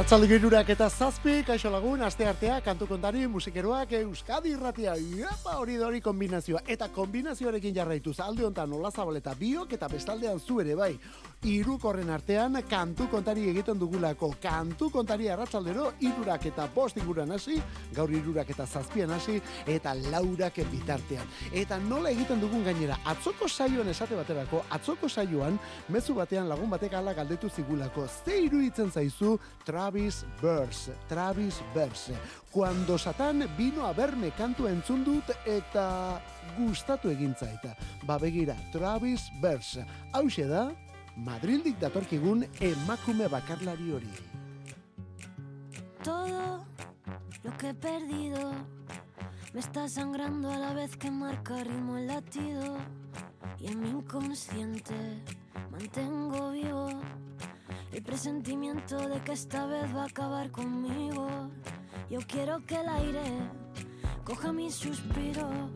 Arratxalde girurak eta zazpi, kaixo lagun, aste artea, kantu kontari, musikeroak, Euskadi irratia, iepa hori dori kombinazioa. Eta kombinazioarekin jarraituz, alde honetan nola zabaleta biok eta bestaldean zu ere bai. Irukorren artean, kantu kontari egiten dugulako. Kantu kontari arratsaldero irurak eta post inguran hasi, gaur irurak eta zazpian hasi, eta laurak bitartean. Eta nola egiten dugun gainera, atzoko saioan esate baterako, atzoko saioan, mezu batean lagun batek ala galdetu zigulako. Ze iruditzen zaizu, Travis Burse, Travis Burse. Cuando Satan vino a verme kantu entzun dut eta gustatu egin zaita. Ba begira, Travis Burse. Hau da, Madrildik datorkigun emakume bakarlari hori. Todo lo que he perdido me está sangrando a la vez que marca ritmo el latido y en mi inconsciente mantengo vivo el presentimiento de que esta vez va a acabar conmigo. Yo quiero que el aire coja mi suspiro,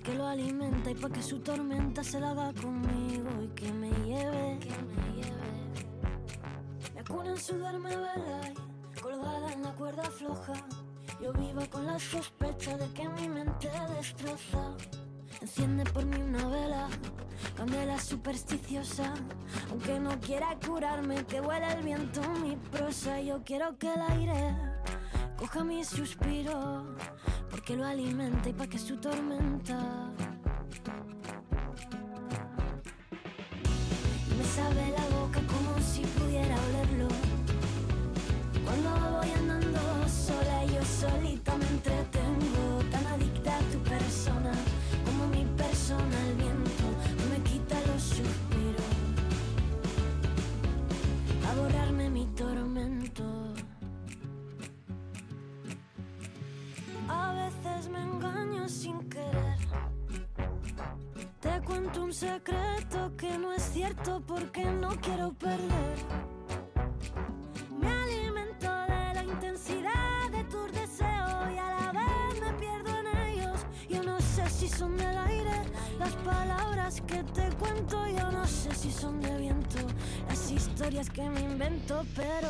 porque lo alimenta y para que su tormenta se la haga conmigo y que me lleve, que me lleve. Me acuna en sudarme vela y colgada en la cuerda floja. Yo vivo con la sospecha de que mi mente destroza. Enciende por mí una vela, candela supersticiosa. Aunque no quiera curarme, que huele el viento mi prosa. Yo quiero que el aire coja mi suspiro, porque lo alimenta y pa' que su tormenta. Y me sabe la boca como si pudiera olerlo. Cuando voy andando sola, yo solita me entretengo, tan adicta a tu persona el viento, no me quita los suspiros, a borrarme mi me engaño sin querer. Te cuento un secreto que no es cierto porque no quiero perder. Me alimento de la intensidad de tus deseos y a la vez me pierdo en ellos. Yo no sé si son del aire las palabras que te cuento yo no sé si son de viento, las historias que me invento, pero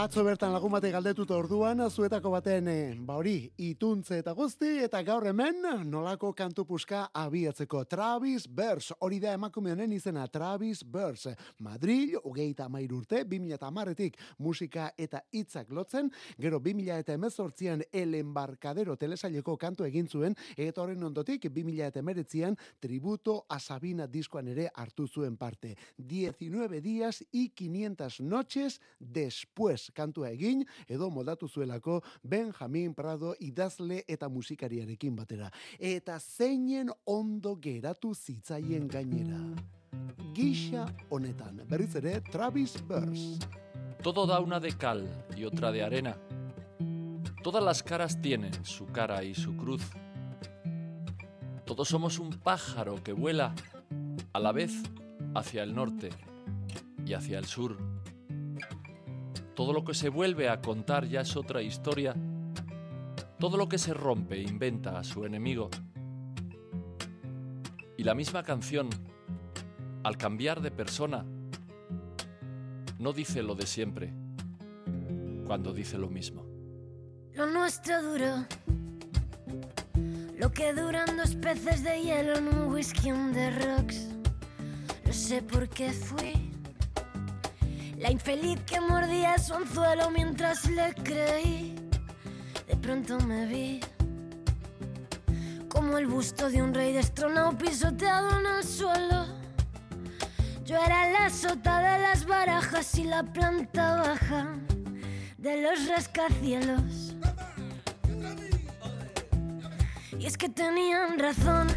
Atzo bertan lagun bate galdetut orduan, zuetako baten, e, ba hori, ituntze eta guzti, eta gaur hemen, nolako kantu puska abiatzeko. Travis Bers, hori da emakume honen izena, Travis Bers. Madrid, ugeita mair urte, 2000 eta marretik musika eta hitzak lotzen, gero 2000 eta emezortzian el embarkadero telesaileko kantu egin zuen, eta horren ondotik, 2000 eta emeretzian, tributo a Sabina diskoan ere hartu zuen parte. 19 días y 500 noches después kantua egin edo moldatu zuelako Benjamin Prado idazle eta musikariarekin batera. Eta zeinen ondo geratu zitzaien gainera. Gisa honetan, berriz ere Travis Burns. Todo da una de cal y otra de arena. Todas las caras tienen su cara y su cruz. Todos somos un pájaro que vuela a la vez hacia el norte y hacia el sur. Todo lo que se vuelve a contar ya es otra historia. Todo lo que se rompe inventa a su enemigo. Y la misma canción, al cambiar de persona, no dice lo de siempre, cuando dice lo mismo. Lo nuestro duro, lo que duran dos peces de hielo en un whisky on the rocks. No sé por qué fui La infeliz que mordía su anzuelo mientras le creí. De pronto me vi como el busto de un rey destronado pisoteado en el suelo. Yo era la sota de las barajas y la planta baja de los rascacielos. Y es que tenían razón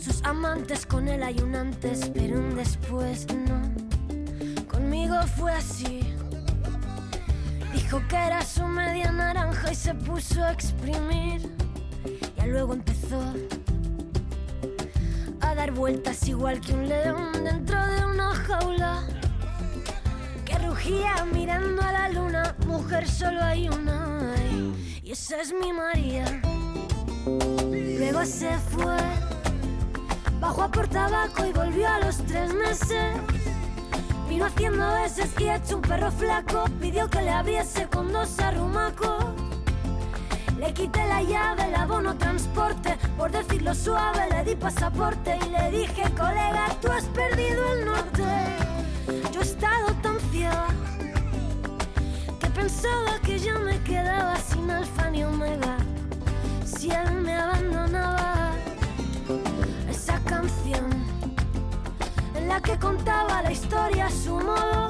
sus amantes con él hay un antes, pero un después no. Conmigo fue así. Dijo que era su media naranja y se puso a exprimir. Y luego empezó a dar vueltas igual que un león dentro de una jaula. Que rugía mirando a la luna. Mujer, solo hay una. Y esa es mi María. Luego se fue Bajó por tabaco y volvió a los tres meses. Vino haciendo veces y hecho un perro flaco. Pidió que le abriese con dos arrumacos. Le quité la llave, el abono transporte. Por decirlo suave, le di pasaporte y le dije, colega, tú has perdido el norte. Yo he estado tan ciega que pensaba que ya me quedaba sin alfa ni omega. Si él me abandonaba que contaba la historia a su modo,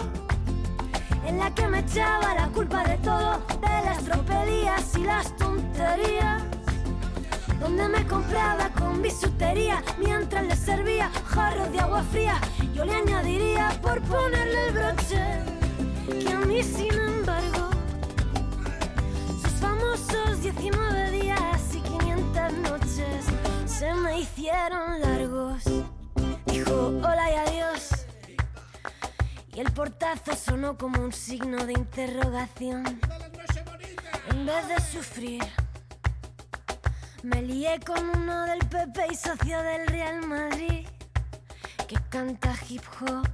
en la que me echaba la culpa de todo, de las tropelías y las tonterías, donde me compraba con bisutería mientras le servía jarros de agua fría. Yo le añadiría por ponerle el broche que a mí, sin embargo, sus famosos 19 días y 500 noches se me hicieron largos. Hola y adiós. Y el portazo sonó como un signo de interrogación. En vez de sufrir, me lié con uno del PP y socio del Real Madrid que canta hip hop.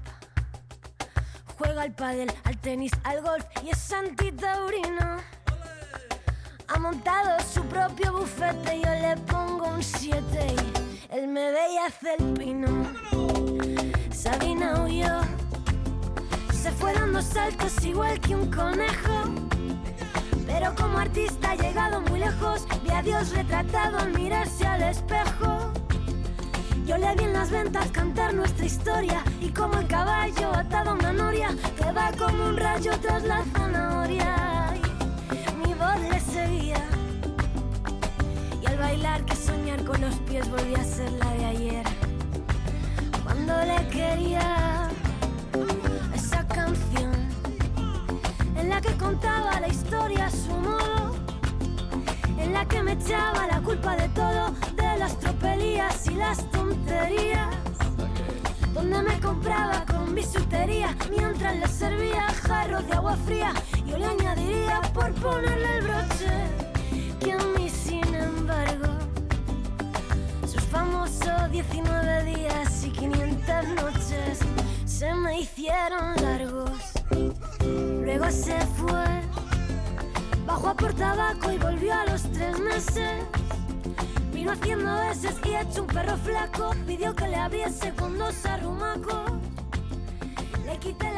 Juega al pádel, al tenis, al golf y es antitaurino. Ha montado su propio bufete, yo le pongo un 7 y él me ve y hace el pino. Sabina huyó, se fue dando saltos igual que un conejo. Pero como artista ha llegado muy lejos, vi a Dios retratado al mirarse al espejo. Yo le vi en las ventas cantar nuestra historia y como el caballo atado a una noria que va como un rayo tras la zanahoria le seguía. Y al bailar que soñar con los pies volvía a ser la de ayer. Cuando le quería esa canción en la que contaba la historia a su modo. En la que me echaba la culpa de todo, de las tropelías y las tonterías donde me compraba con bisutería mientras le servía jarros de agua fría. Yo le añadiría por ponerle el broche 19 días y 500 noches se me hicieron largos. Luego se fue, bajó a por tabaco y volvió a los tres meses haciendo veces y hecho un perro flaco. Pidió que le abriese con dos arrumacos. Le quité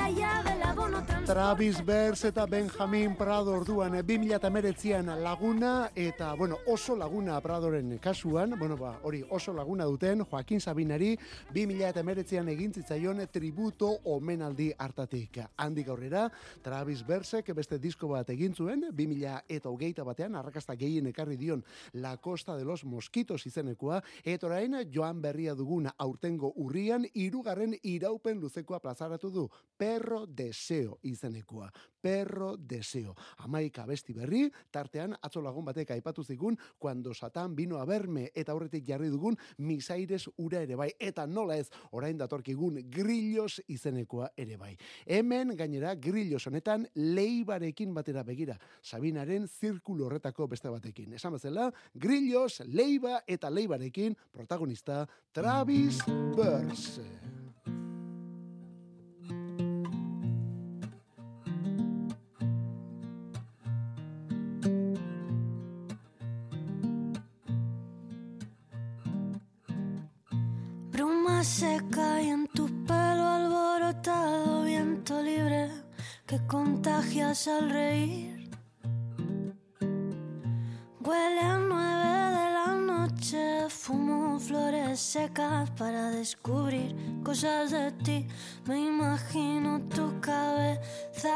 Travis Bers eta Benjamin Prado orduan 2008an eh, laguna eta bueno, oso laguna Pradoren kasuan, bueno ba, hori oso laguna duten Joaquin Sabinari 2008an egin zitzaion tributo omenaldi hartatik. Handik aurrera Travis Bersek beste disko bat egin zuen 2008 batean arrakasta gehien ekarri dion La Costa de los Mosquitos izenekoa eta orain Joan Berria duguna aurtengo urrian hirugarren iraupen luzekoa plazaratu du Perro Deseo izenekoa. Perro Deseo. Amaika besti berri, tartean atzo lagun batek aipatu zigun, cuando Satan vino a verme eta aurretik jarri dugun misaires ura ere bai. Eta nola ez, orain datorkigun grillos izenekoa ere bai. Hemen gainera grillos honetan leibarekin batera begira. Sabinaren zirkulo horretako beste batekin. Esan bezala, grillos, leiba eta leibarekin protagonista Travis Burse. Contagias al reír. Huele a nueve de la noche, fumo flores secas para descubrir cosas de ti. Me imagino tu cabeza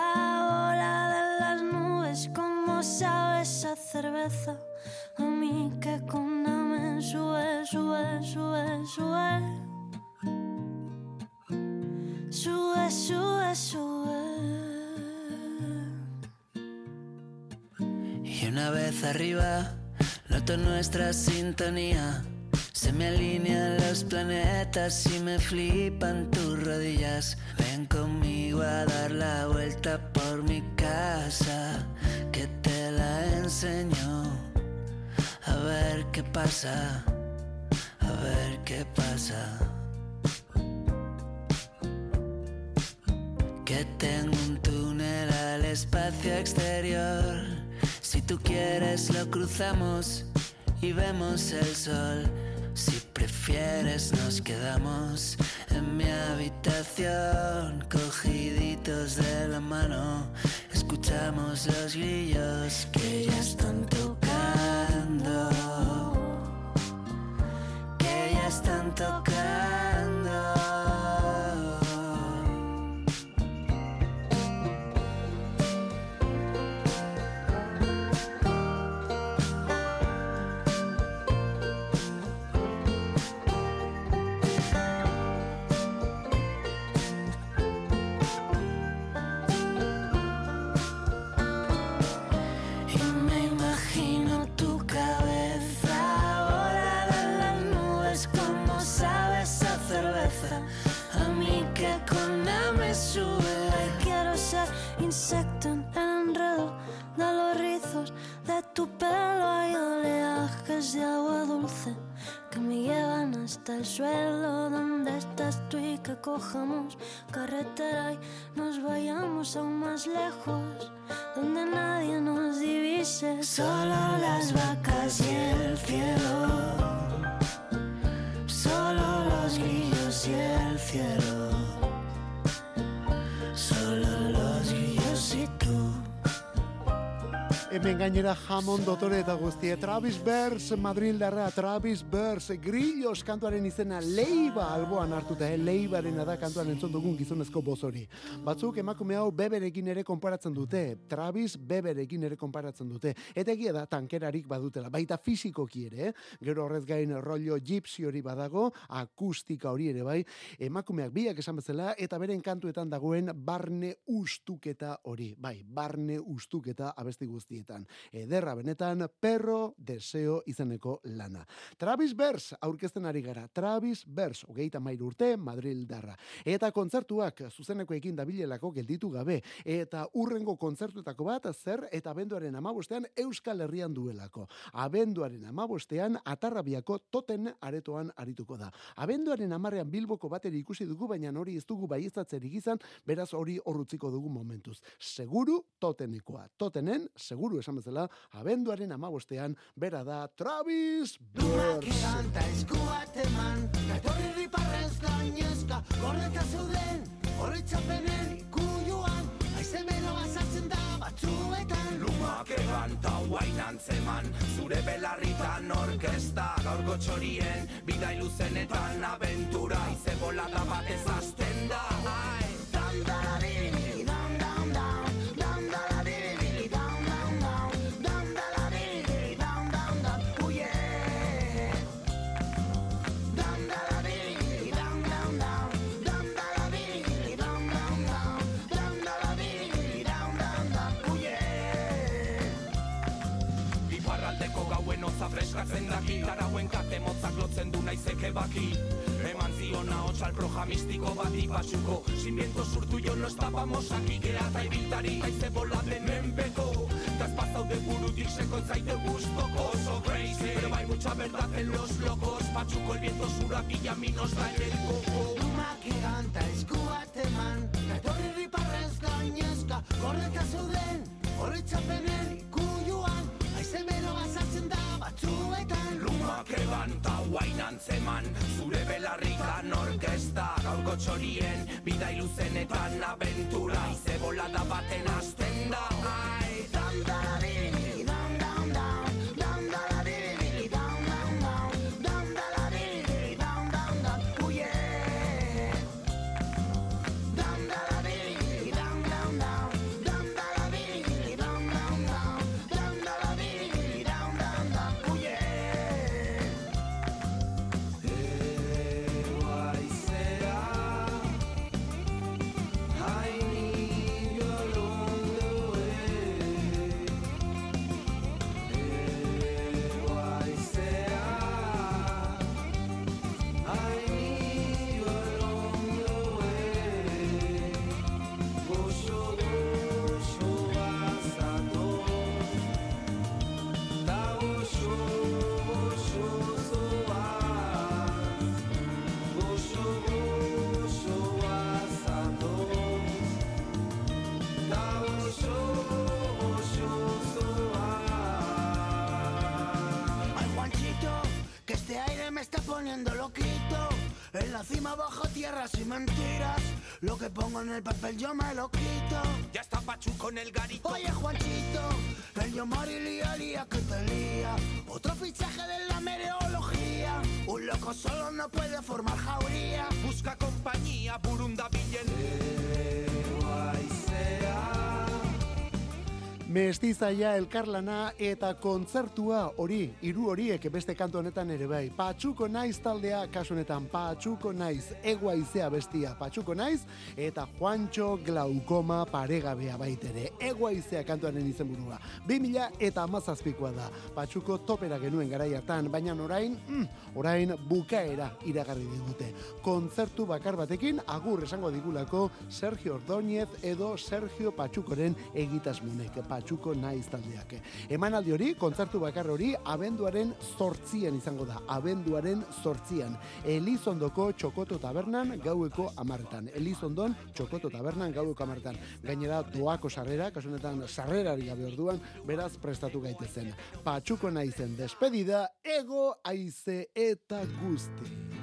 volada de las nubes, como sabes a cerveza. A mí que con me sube, sube, sube, sube. Sube, sube, sube. Vez arriba, noto nuestra sintonía. Se me alinean los planetas y me flipan tus rodillas. Ven conmigo a dar la vuelta por mi casa, que te la enseño. A ver qué pasa, a ver qué pasa. que tengo un túnel al espacio exterior. Tú quieres lo cruzamos y vemos el sol. Si prefieres nos quedamos en mi habitación, cogiditos de la mano, escuchamos los grillos que ya están tocando, que ya están tocando. El suelo donde estás tú y que cojamos carretera y nos vayamos aún más lejos, donde nadie nos divise, solo las vacas y el cielo, solo los grillos y el cielo, solo los Hemen gainera jamon dotore eta guztie. Travis Bers, Madrid darra, Travis Bers, Grillos kantuaren izena leiba alboan hartuta, eh? leibaren da kantuan entzon dugun gizonezko bozori. Batzuk emakume hau beberekin ere konparatzen dute, Travis beberekin ere konparatzen dute. Eta egia da tankerarik badutela, baita fizikoki ere, eh? gero horrez gain rollo gypsy hori badago, akustika hori ere bai, emakumeak biak esan bezala, eta beren kantuetan dagoen barne ustuketa hori, bai, barne ustuketa abesti guzti Ederra benetan, perro deseo izeneko lana. Travis Bers, aurkezten ari gara. Travis Bers, hogeita mairu urte, Madrid darra. Eta kontzertuak zuzeneko ekin dabilelako gelditu gabe. Eta urrengo kontzertuetako bat, zer eta abenduaren amabostean Euskal Herrian duelako. Abenduaren amabostean atarrabiako toten aretoan arituko da. Abenduaren amarrean bilboko bateri ikusi dugu, baina hori ez dugu baiestatzeri gizan, beraz hori horrutziko dugu momentuz. Seguru totenekoa. Totenen, seguru seguru esan bezala, abenduaren amabostean, bera da Travis Burns. Kanta eskuat eman, gatorri riparrez gainezka, gordeta zeuden, horretzapenen ikuioan, aizemeno azatzen da batzuetan. Lumak egan ta huain antzeman, zure belarritan orkesta, gaurko txorien, bidai luzenetan aventura, ize bolada batez azten da. Zion ahots al proja mistiko bati basuko Sin viento surtu no estábamos aquí Gera eta ibiltari haize bola den menpeko Ta espazau de burutik seko zaite gustoko So crazy, pero bai mucha verdad en los locos. Pachuko el viento surak y a nos da el coco. Umak eganta eskuat eman Gatorri riparrez gainezka Gordeka zeuden, horretzapenen txorien, bida iluzenetan abentura Lo que pongo en el papel yo me lo quito. Ya está Pachu con el garito Oye, Juanchito, el Yomari lía, lía que te lía. Otro fichaje de la meteorología. Un loco solo no puede formar jauría. Busca compañía, burunda billen Mestizaia elkarlana eta kontzertua hori, hiru horiek beste kantu honetan ere bai. Patxuko naiz taldea, kasu honetan Patxuko naiz, egoaizea bestia Patxuko naiz, eta Juancho Glaukoma paregabea baitere. Egoaizea kantuaren izenburua. 2000 eta amazazpikoa da. Patxuko topera genuen garai hartan, baina orain, mm, orain bukaera iragarri digute. Kontzertu bakar batekin, agur esango digulako Sergio Ordóñez edo Sergio Patxukoren egitasmonek. Patxuko naiz taldeak. Emanaldi hori, kontzertu bakar hori, abenduaren zortzian izango da. Abenduaren zortzian. Elizondoko txokoto tabernan gaueko amartan. Elizondon txokoto tabernan gaueko amartan. Gainera doako sarrera, kasunetan sarrerari gabe orduan, beraz prestatu gaitezen. Patxuko naizen despedida, ego aize eta guzti.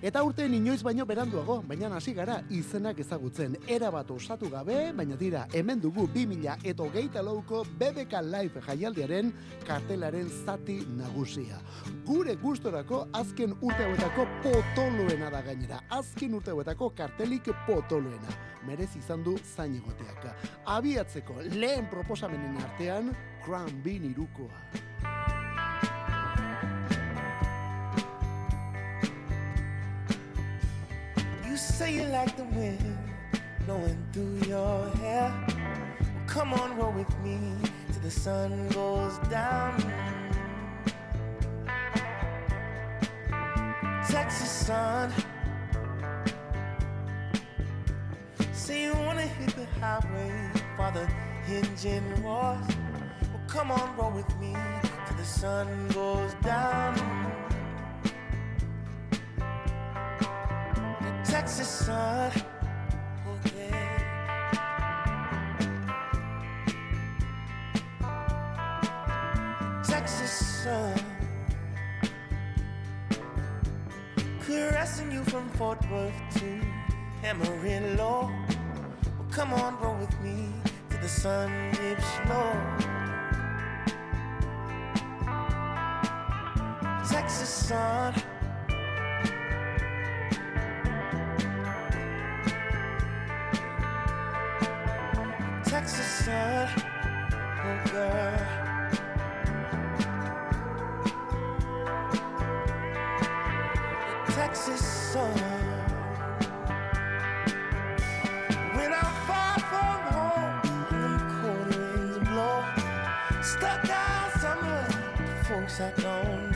Eta urte inoiz baino beranduago, baina hasi gara izenak ezagutzen. Era bat osatu gabe, baina dira, hemen dugu 2000 eta hogeita lauko BBK Live jaialdiaren kartelaren zati nagusia. Gure gustorako azken urte hauetako potoloena da gainera. Azken urte hauetako kartelik potoloena. Merez izan du zain egoteak. Abiatzeko lehen proposamenen artean, Crown Bean irukoa. Say you like the wind blowing through your hair. Well, come on, roll with me till the sun goes down. Texas sun. Say you wanna hit the highway the engine roars. Well, come on, roll with me till the sun goes down. Texas sun. Texas sun. Caressing you from Fort Worth to Amarillo. Well, come on, roll with me till the sun dips low. Texas sun. sat on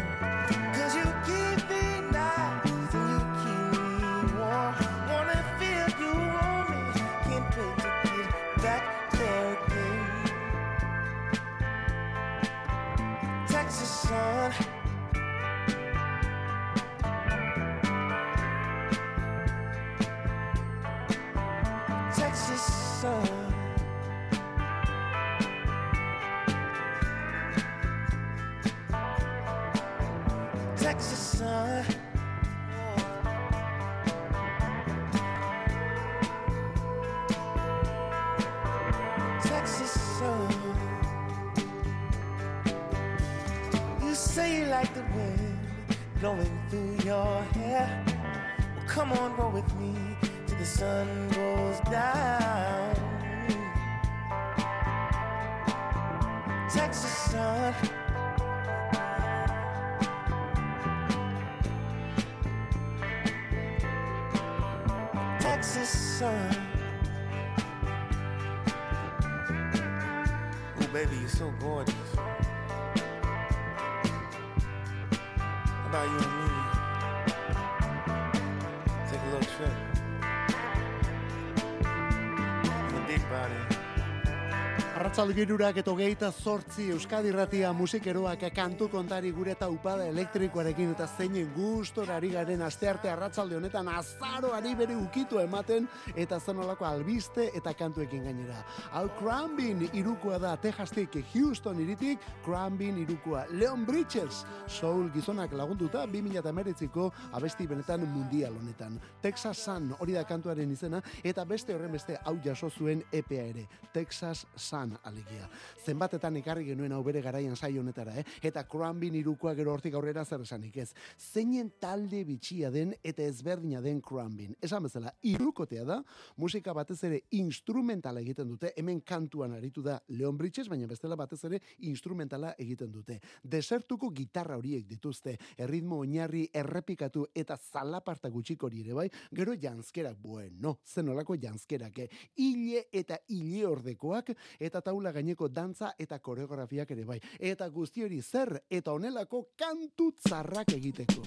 Arratzalde girurak eta hogeita zortzi Euskadi Ratia musikeroak kantu kontari gure eta upada elektrikoarekin eta zeinen gustorari garen astearte arratzalde honetan azaroari bere ukitu ematen eta zenolako albiste eta kantuekin gainera. Hau Crambin irukoa da Texastik Houston iritik Crambin irukoa Leon Bridges soul gizonak lagunduta 2008ko abesti benetan mundial honetan. Texas Sun hori da kantuaren izena eta beste horren beste hau jaso zuen EPA ere. Texas Sun alegia. Zenbatetan ekarri genuen hau bere garaian saio honetara, eh? Eta Crambin irukoa gero hortik aurrera zer esanik ez. Zeinen talde bitxia den eta ezberdina den Crambin. Esan bezala, irukotea da, musika batez ere instrumentala egiten dute, hemen kantuan aritu da Leon Bridges, baina bestela batez ere instrumentala egiten dute. Desertuko gitarra horiek dituzte, erritmo oinarri errepikatu eta zalaparta gutxik hori ere bai, gero janzkerak, bueno, zenolako janzkerak, eh? hile eta hile ordekoak, eta taula gaineko dantza eta koreografiak ere bai. Eta guzti hori zer, eta honelako kantu tzarrak egiteko.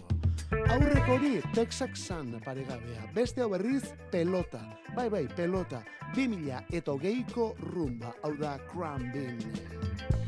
Aurreko hori Texas Sun paregabea. Beste hau berriz pelota. Bai bai, pelota. 2000 eta hogeiko rumba. Hau da Crambin.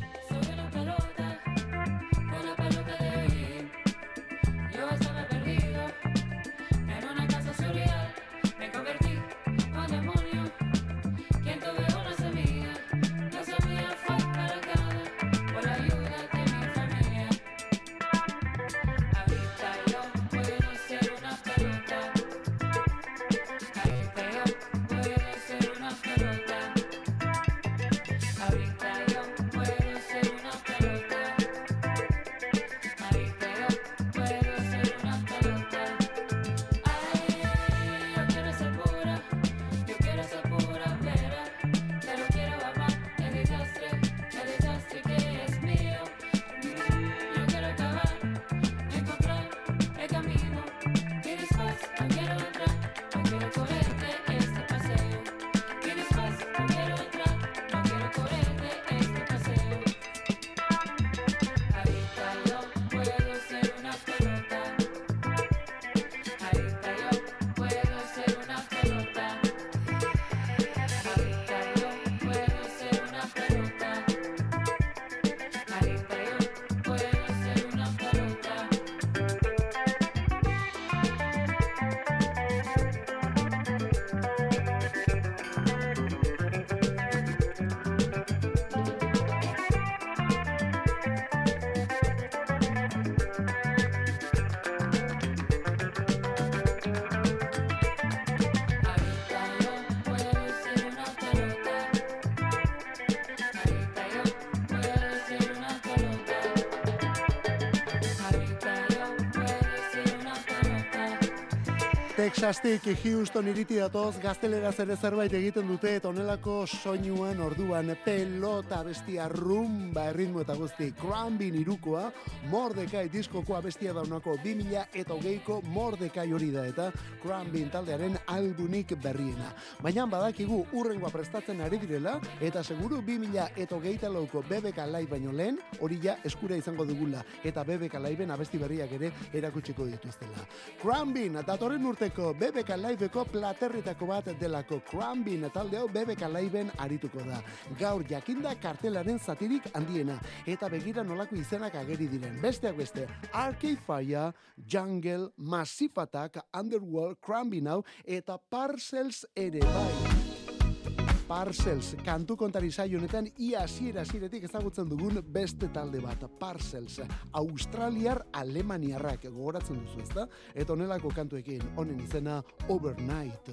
Texastik Houston iriti datoz gazteleraz ere zerbait egiten dute eta honelako soinuan orduan pelota bestia rumba erritmo eta guzti Crambin irukoa Mordekai diskokoa bestia daunako 2000 eta hogeiko Mordekai hori da eta Crambin taldearen albunik berriena. Baina badakigu urrengoa prestatzen ari direla eta seguru 2000 eta hogeita lauko BBK Live baino lehen hori ja eskura izango dugula eta BBK Liveen abesti berriak ere erakutsiko dituztela. Crambin datorren urteko BBK Liveko platerritako bat delako Crambin talde hau BBK Liveen arituko da. Gaur jakinda kartelaren zatirik handiena eta begira nolako izenak ageri diren. Besteak beste, Arcade Fire, Jungle, Massive Attack, Underworld, Crambin hau eta Parcels ere bai. Parcels, kantu kontari saio honetan ia hasiera hasieretik ezagutzen dugun beste talde bat, Parcels, Australiar Alemaniarrak gogoratzen duzu, ezta? Eta honelako kantuekin, honen izena Overnight.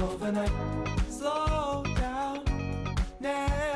overnight. Slow down, never.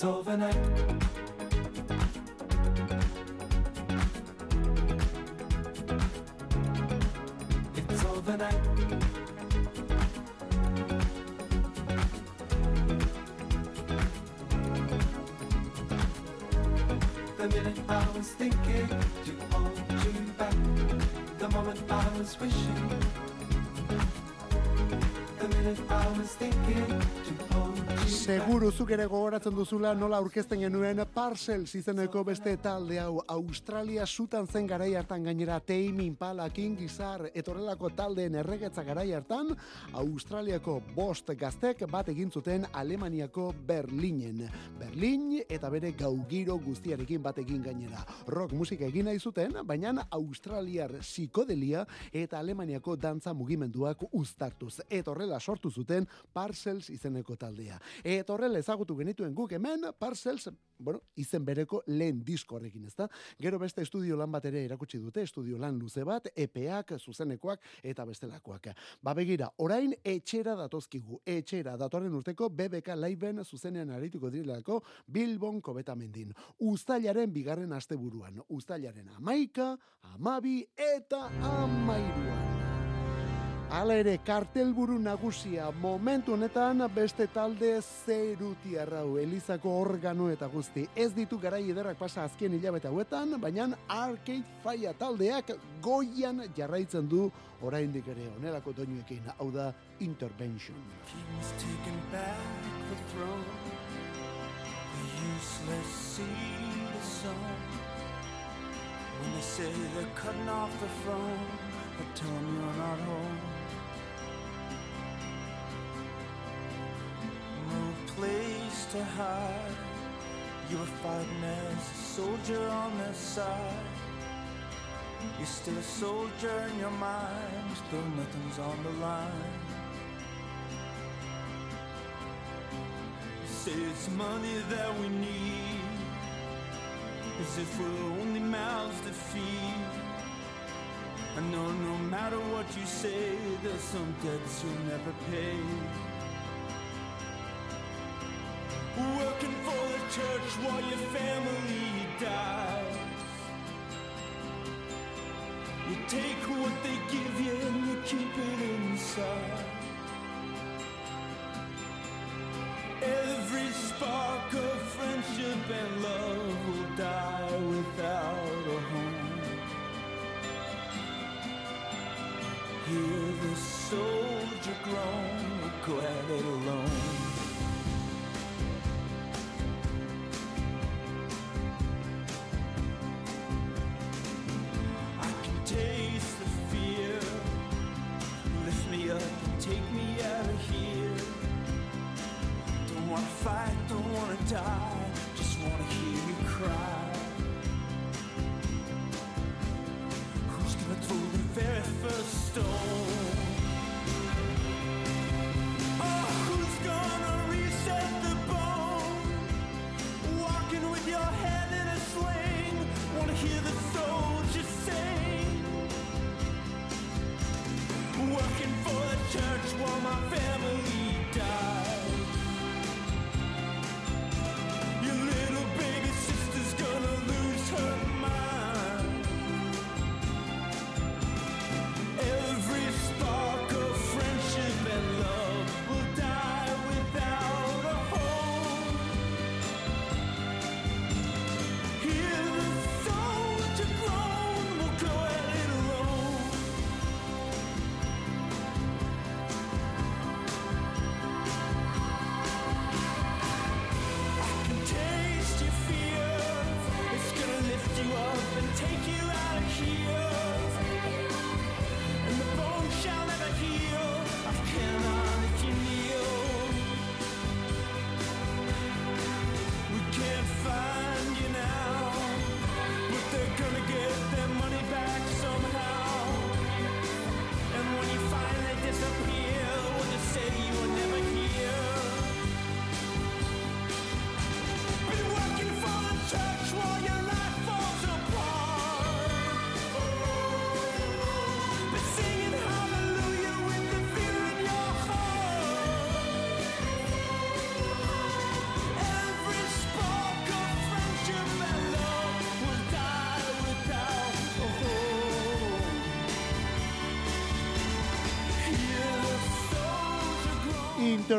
it's overnight. It's overnight. The minute I was thinking to hold you back, the moment I was wishing. The minute I was thinking to hold. Seguru zuk ere gogoratzen duzula nola aurkezten genuen Parcels izeneko beste talde hau Australia sutan zen garai hartan gainera Tame Impala, King Gizzard etorrelako taldeen erregetza garai hartan Australiako bost gaztek bat egin zuten Alemaniako Berlinen. Berlin eta bere gaugiro guztiarekin bat egin gainera. Rock musika egin nahi zuten, baina Australiar psikodelia eta Alemaniako dantza mugimenduak uztartuz. Eta horrela sortu zuten Parcels izeneko taldea. Eta horrela ezagutu genituen guk hemen Parcels, bueno, izen bereko lehen disko horrekin, ezta? Gero beste estudio lan bat ere erakutsi dute, estudio lan luze bat, epeak, zuzenekoak eta bestelakoak. Ba begira, orain etxera datozkigu, etxera datorren urteko BBK Liveen zuzenean arituko direlako Bilbon kobetamendin. Uztailaren bigarren asteburuan, uztailaren amaika, amabi eta amairuan. Hala ere, kartelburu nagusia momentu honetan beste talde zeruti arrau, Elizako organo eta guzti. Ez ditu garai ederrak pasa azken hilabete hauetan, baina Arcade Fire taldeak goian jarraitzen du oraindik ere onelako doinuekin, hau da Intervention. Throne. When they say they're cutting off the phone, I tell them you're not home. No place to hide. You were fighting as a soldier on their side. You're still a soldier in your mind, though nothing's on the line. Say it's money that we need As if we're only mouths to feed I know no matter what you say There's some debts you'll never pay Working for the church while your family dies You take what they give you and you keep it inside Every spark of friendship and love will die without a home. Hear the soldier groan, go at it alone.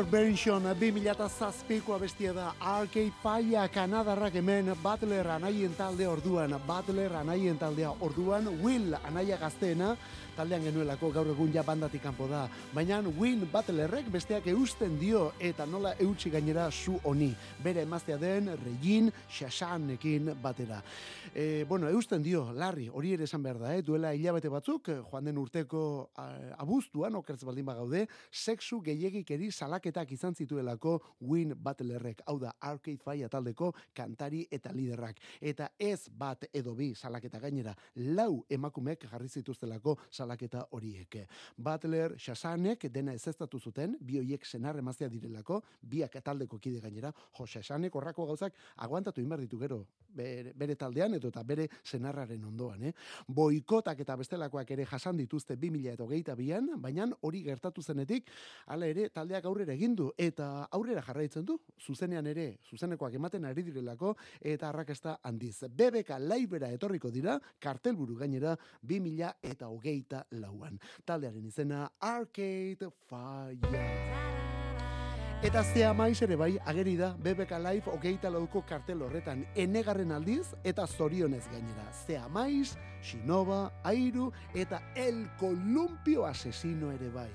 Intervention 2007ko abestia da. Arcade Fire Kanadarrak hemen Butler anaien talde orduan. Butler anaien taldea orduan Will anaia gazteena taldean genuelako gaur egun ja bandatik kanpo da baina Will Butlerrek besteak eusten dio eta nola eutxi gainera zu honi bere emaztea den Regin Shashanekin batera e, bueno, eusten dio, larri, hori ere esan behar da, eh? duela hilabete batzuk, eh, joan den urteko abuztuan, okertz baldin bagaude, sexu gehiagikeri salaketak izan zituelako Win Butlerrek, hau da Arcade Fire taldeko kantari eta liderrak. Eta ez bat edo bi salaketa gainera, lau emakumek jarri zituztelako salaketa horiek. Butler, Shasanek dena ezeztatu zuten, bi hoiek senar emaztea direlako, biak taldeko kide gainera, jo, Shasanek horrako gauzak aguantatu inbar ditu gero, bere, bere taldean edo eta bere senarraren ondoan. Eh? Boikotak eta bestelakoak ere jasan dituzte 2022an, baina hori gertatu zenetik, hala ere taldeak aurrera egin du eta aurrera jarraitzen du, zuzenean ere, zuzenekoak ematen ari direlako eta arrakasta handiz. BBK laibera etorriko dira, kartelburu gainera 2000 eta hogeita lauan. Taldearen izena Arcade Fire. Eta zea maiz ere bai, ageri da, BBK Live hogeita lauko kartel horretan, enegarren aldiz eta zorionez gainera. Zea maiz, Shinoba, Airu eta El Columpio Asesino ere bai.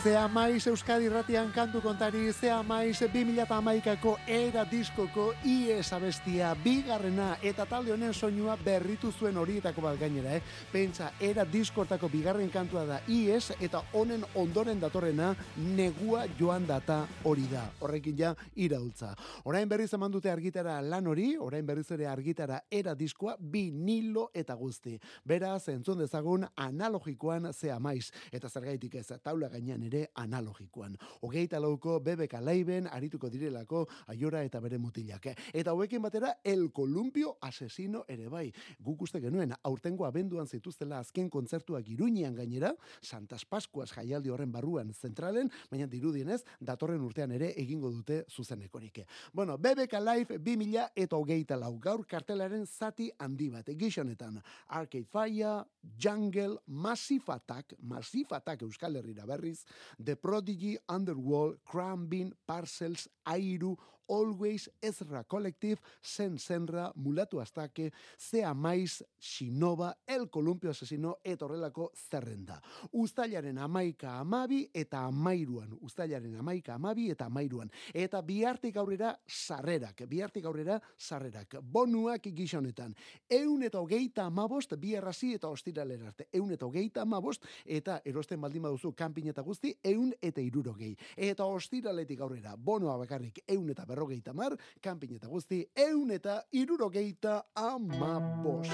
Zea maiz Euskadi ratian kantu kontari, zea maiz 2008ko era diskoko IES abestia, bigarrena eta talde honen soinua berritu zuen horietako bat gainera, eh? Pentsa, era diskortako bigarren kantua da IES eta honen ondoren datorrena negua joan data hori da. Horrekin ja iraultza. Orain berriz eman dute argitara lan hori, orain berriz ere argitara era diskoa vinilo eta guzti. Beraz, entzun dezagun analogikoan zea maiz. Eta zergaitik ez, taula gainean ere analogikoan. Hogeita lauko bebeka laiben arituko direlako aiora eta bere mutilak. Eta hauekin batera, el columpio asesino ere bai. Guk uste genuen, aurtengo abenduan zituztela azken kontzertuak iruñean gainera, Santas Pascuas jaialdi horren barruan zentralen, baina dirudienez, datorren urtean ere egingo dute zuzenekorik. Bueno, BBK Live 2000 eta hogeita lau gaur kartelaren zati handi bat. Gizonetan, Arcade Fire, Jungle, Massive Attack, Massive Attack Euskal Herrira berriz, The Prodigy, Underworld, Crambin, Parcels, Airu, Always, Ezra Collective, Sen Senra, Mulatu Astake, Zea Maiz, Shinova, El Columpio Asesino, eta horrelako zerrenda. Uztailaren amaika amabi eta amairuan. Uztailaren amaika amabi eta amairuan. Eta bihartik aurrera sarrerak. Bihartik aurrera sarrerak. Bonuak gizonetan. Eun eta hogeita amabost, biarrazi eta ostiralera arte. Eun eta hogeita amabost, eta erosten baldin baduzu kanpin eta guzti, eun eta irurogei. Eta ostiraletik aurrera, bonoa bakarrik eun eta berrogeita mar, kanpin eta guzti, eun eta irurogeita amabost.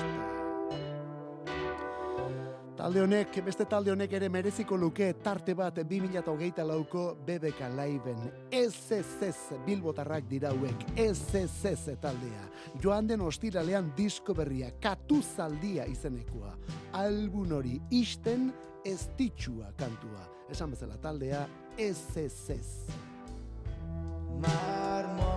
Talde honek, beste talde honek ere mereziko luke tarte bat 2008 lauko BBK Laiben. SSS Bilbotarrak dira hauek, SSS taldea. Joan den ostiralean disko berria, katuzaldia izenekoa. Albun hori isten estitxua kantua. Esan bezala taldea Már ma.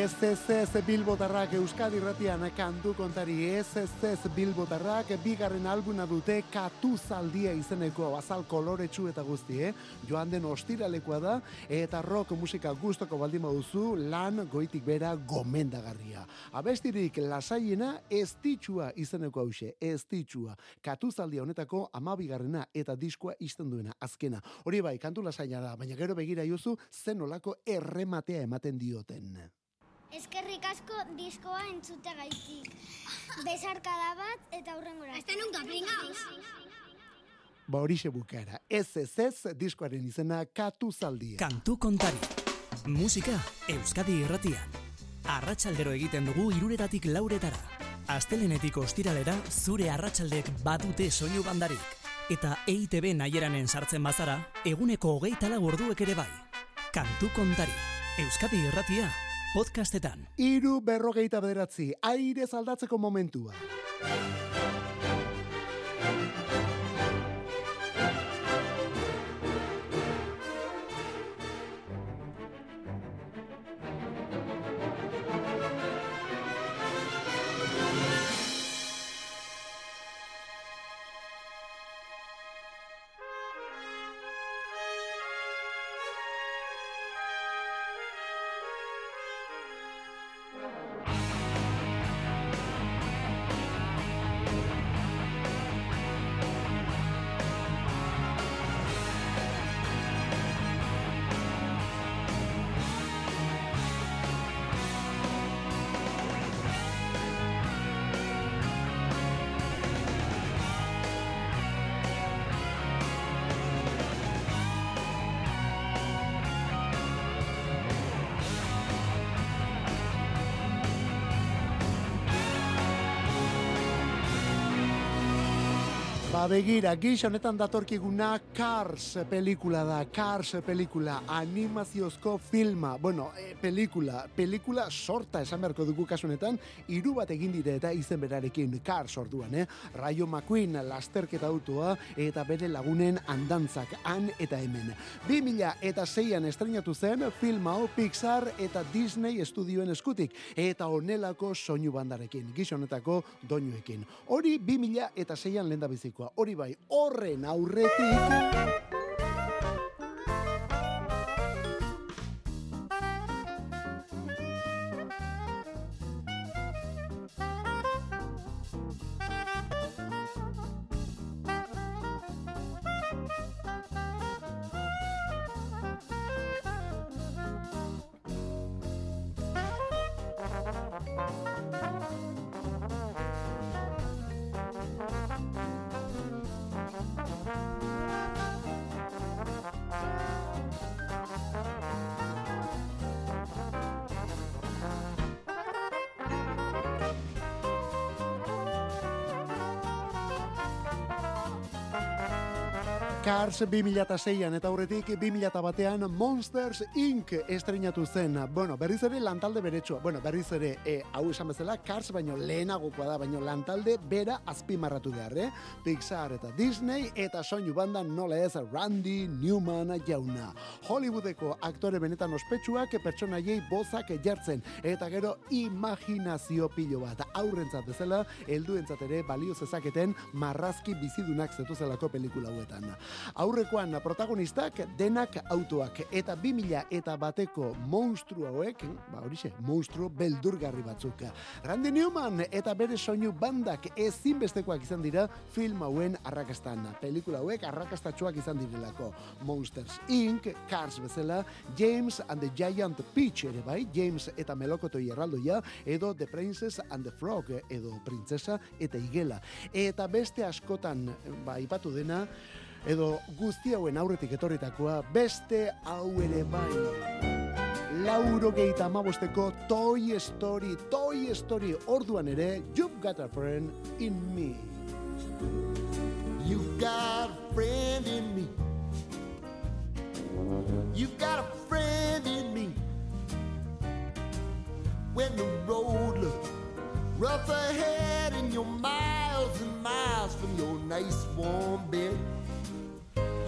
SSS Bilbotarrak Euskadi Ratian kantu kontari SSS Bilbotarrak bigarren albuna dute katuzaldia izeneko azal koloretsu eta guzti, eh? Joan den ostiralekoa da eta rock musika gustoko baldin baduzu lan goitik bera gomendagarria. Abestirik lasaiena estitxua izeneko hause, estitxua. Katuzaldia honetako amabigarrena eta diskoa izten duena, azkena. Hori bai, kantu lasaina da, baina gero begira zen olako errematea ematen dioten. Eskerrik asko diskoa entzute gaitik. Besarkada bat eta hurrengora. Hasta nunca, pringaos. Ba horixe bukara. Ez ez ez diskoaren izena katuzaldia. Kantu kontari. Musika Euskadi irratian. Arratsaldero egiten dugu iruretatik lauretara. Astelenetik ostiralera zure arratsaldek badute soinu bandarik. Eta EITB naieranen sartzen bazara, eguneko hogeita lau orduek ere bai. Kantu kontari. Euskadi irratia podcastetan. Iru berrogeita bederatzi, aire aldatzeko momentua. Ba begira, gix honetan datorkiguna Cars pelikula da, Cars pelikula, animaziozko filma, bueno, e, pelikula, pelikula sorta esan beharko dugu kasu honetan, hiru bat egin dire eta izen berarekin Cars orduan, eh? Rayo McQueen lasterketa autoa eta bere lagunen andantzak han eta hemen. 2000 eta zeian estrenatu zen film hau Pixar eta Disney estudioen eskutik eta onelako soinu bandarekin, gix honetako doinuekin. Hori 2000 eta zeian lenda bizikoa. Hori bai, horren aurretik... Cars 2006an eta aurretik 2001an Monsters Inc. estrenatu zen. Bueno, berriz ere lantalde beretsua. Bueno, berriz ere e, hau esan bezala Cars baino lehenagokoa da, baino lantalde bera azpimarratu behar, eh? Pixar eta Disney eta soinu banda nola ez Randy Newman jauna. Hollywoodeko aktore benetan ospetsuak pertsonaiei bozak jartzen eta gero imaginazio pilo bat aurrentzat bezala helduentzat ere balio zezaketen marrazki bizidunak zetuzelako pelikula hauetan. Aurrekoan protagonistak denak autoak eta 2000 eta bateko monstru hauek, ba horixe, monstru beldurgarri batzuk. Randy Newman eta bere soinu bandak ezinbestekoak izan dira film hauen arrakastan. Pelikula hauek arrakastatxoak izan direlako. Monsters Inc., Cars bezala, James and the Giant Peach ere bai, James eta Melokotoi erraldoia, edo The Princess and the Frog, edo Printzesa eta Igela. Eta beste askotan, ba, ipatu dena, edo guzti hauen aurretik etorritakoa beste hau ere bai. Lauro geita amabosteko Toy Story, Toy Story orduan ere, You've got a friend in me. You've got a friend in me. You've got a friend in me. When the road looks rough ahead and you're miles and miles from your nice warm bed,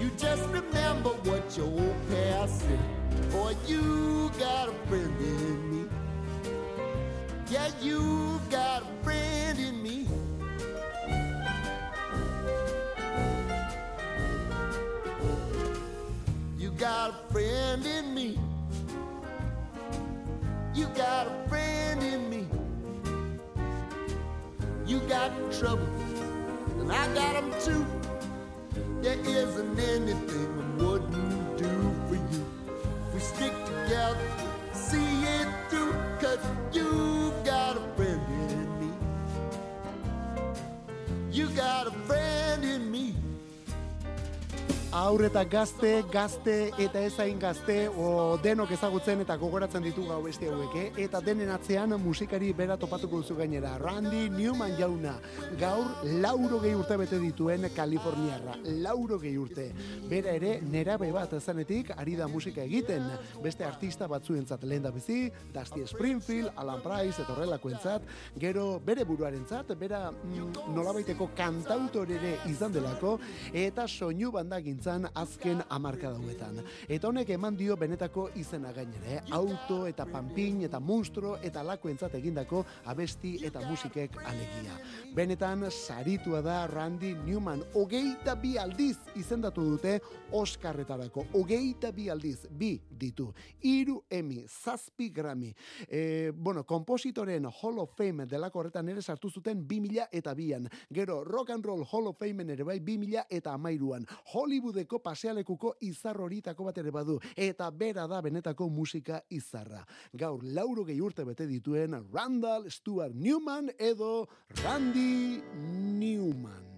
you just remember what your old past said. Boy, you got a friend in me. Yeah, you got a friend in me. You got a friend in me. You got a friend in me. You got trouble, and I got them too. There isn't anything I wouldn't do for you. We stick together, You got a friend in me. aurreta gazte, gazte eta ezain gazte, o denok ezagutzen eta gogoratzen ditu gau beste hauek, eh? eta denen atzean musikari bera topatuko duzu gainera. Randy Newman jauna, gaur lauro gehi urte bete dituen Kaliforniarra, lauro gehi urte. Bera ere, nerabe bat ezanetik ari da musika egiten, beste artista batzuentzat lehen da bizi, Dusty Springfield, Alan Price, eta horrelakoentzat, gero bere buruarentzat, bera mm, nolabaiteko kantautor ere izan delako, eta soinu banda gintzan azken amarka dauetan. Eta honek eman dio benetako izena gainera, eh? auto eta pampin eta monstro eta lakoentzat egindako abesti eta musikek alegia. Benetan saritua da Randy Newman, hogeita bi aldiz izendatu dute Oscarretarako, hogeita bi aldiz, bi ditu, iru Emmy, zazpi Grammy. E, bueno, kompositoren Hall of Fame delako horretan ere sartu zuten 2000 eta bian. Gero, Rock and Roll Hall of Fame ere bai 2000 eta amairuan. Hollywoodeko pasealekuko izar horitako bat ere badu. Eta bera da benetako musika izarra. Gaur, lauro gehi urte bete dituen Randall Stuart Newman edo Randy Newman.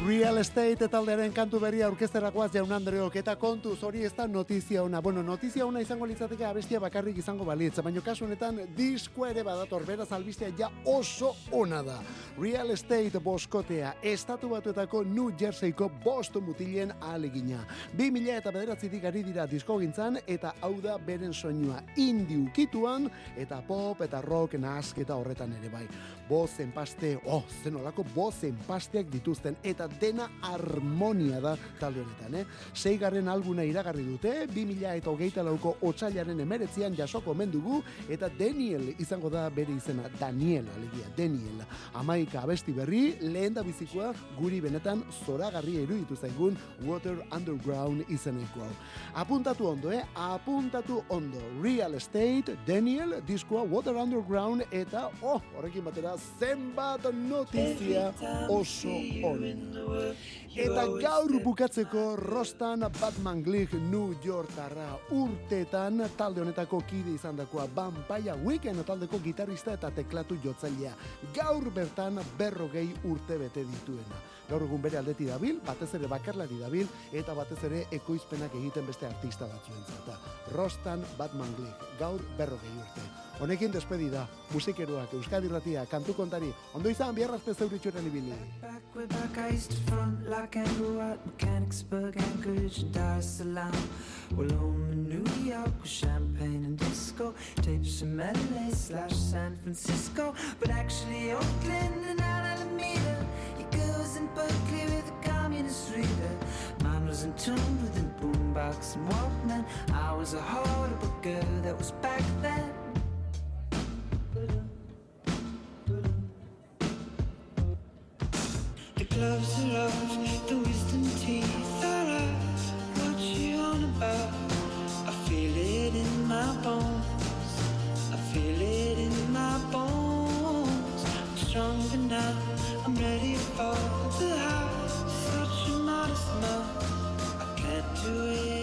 Real Estate taldearen kantu berria aurkezterakoaz jaun Andreok eta kontuz hori ez da notizia ona. Bueno, notizia ona izango litzateke abestia bakarrik izango balitz, baina kasu honetan diskoa ere badator, beraz albistea ja oso ona da. Real Estate boskotea, estatu batuetako New Jerseyko bost mutilen alegina. 2000 eta bederatzitik ari dira disko gintzan, eta hau da beren soinua indi ukituan, eta pop eta rock nasketa horretan ere bai. Bozen paste, oh, zenolako bozen pasteak dituzten, eta dena harmonia da talde honetan, eh? Seigarren albuna iragarri dute, 2000 eta hogeita lauko otxailaren emeretzian jasoko mendugu, eta Daniel izango da bere izena, Daniel, alegia, Daniel. Amaika abesti berri, lehen da bizikoa, guri benetan zoragarri iruditu zaigun Water Underground izeneko hau. Apuntatu ondo, eh? Apuntatu ondo. Real Estate, Daniel, diskoa Water Underground, eta, oh, horrekin batera, zenbat notizia oso on. Eta gaur bukatzeko Rostan Batman Glig New Yorkarra urtetan talde honetako kide izan dakoa Vampire Weekend taldeko gitarrista eta teklatu jotzailea. Gaur bertan berrogei urte bete dituena. Gaur egun bere aldeti dabil, batez ere bakarlari dabil, eta batez ere ekoizpenak egiten beste artista batzuentzat. Rostan Batman Glig, gaur berrogei urte. Honekin despedida, musikeroak, Euskadi Ratia, kantu kontari, ondo izan biarrazte zeuritxuren ibili. Well, home in New York with champagne and disco. Tapes from LA slash San Francisco, but actually Oakland and Alameda. Goes in Berkeley with a communist reader. Mine was in tune with a boombox and Walkman. I was a horrible girl that was back then. The gloves are off, the wisdom teeth are out. What you on about? I feel it in my bones. I feel it in my bones. I'm stronger now. to it.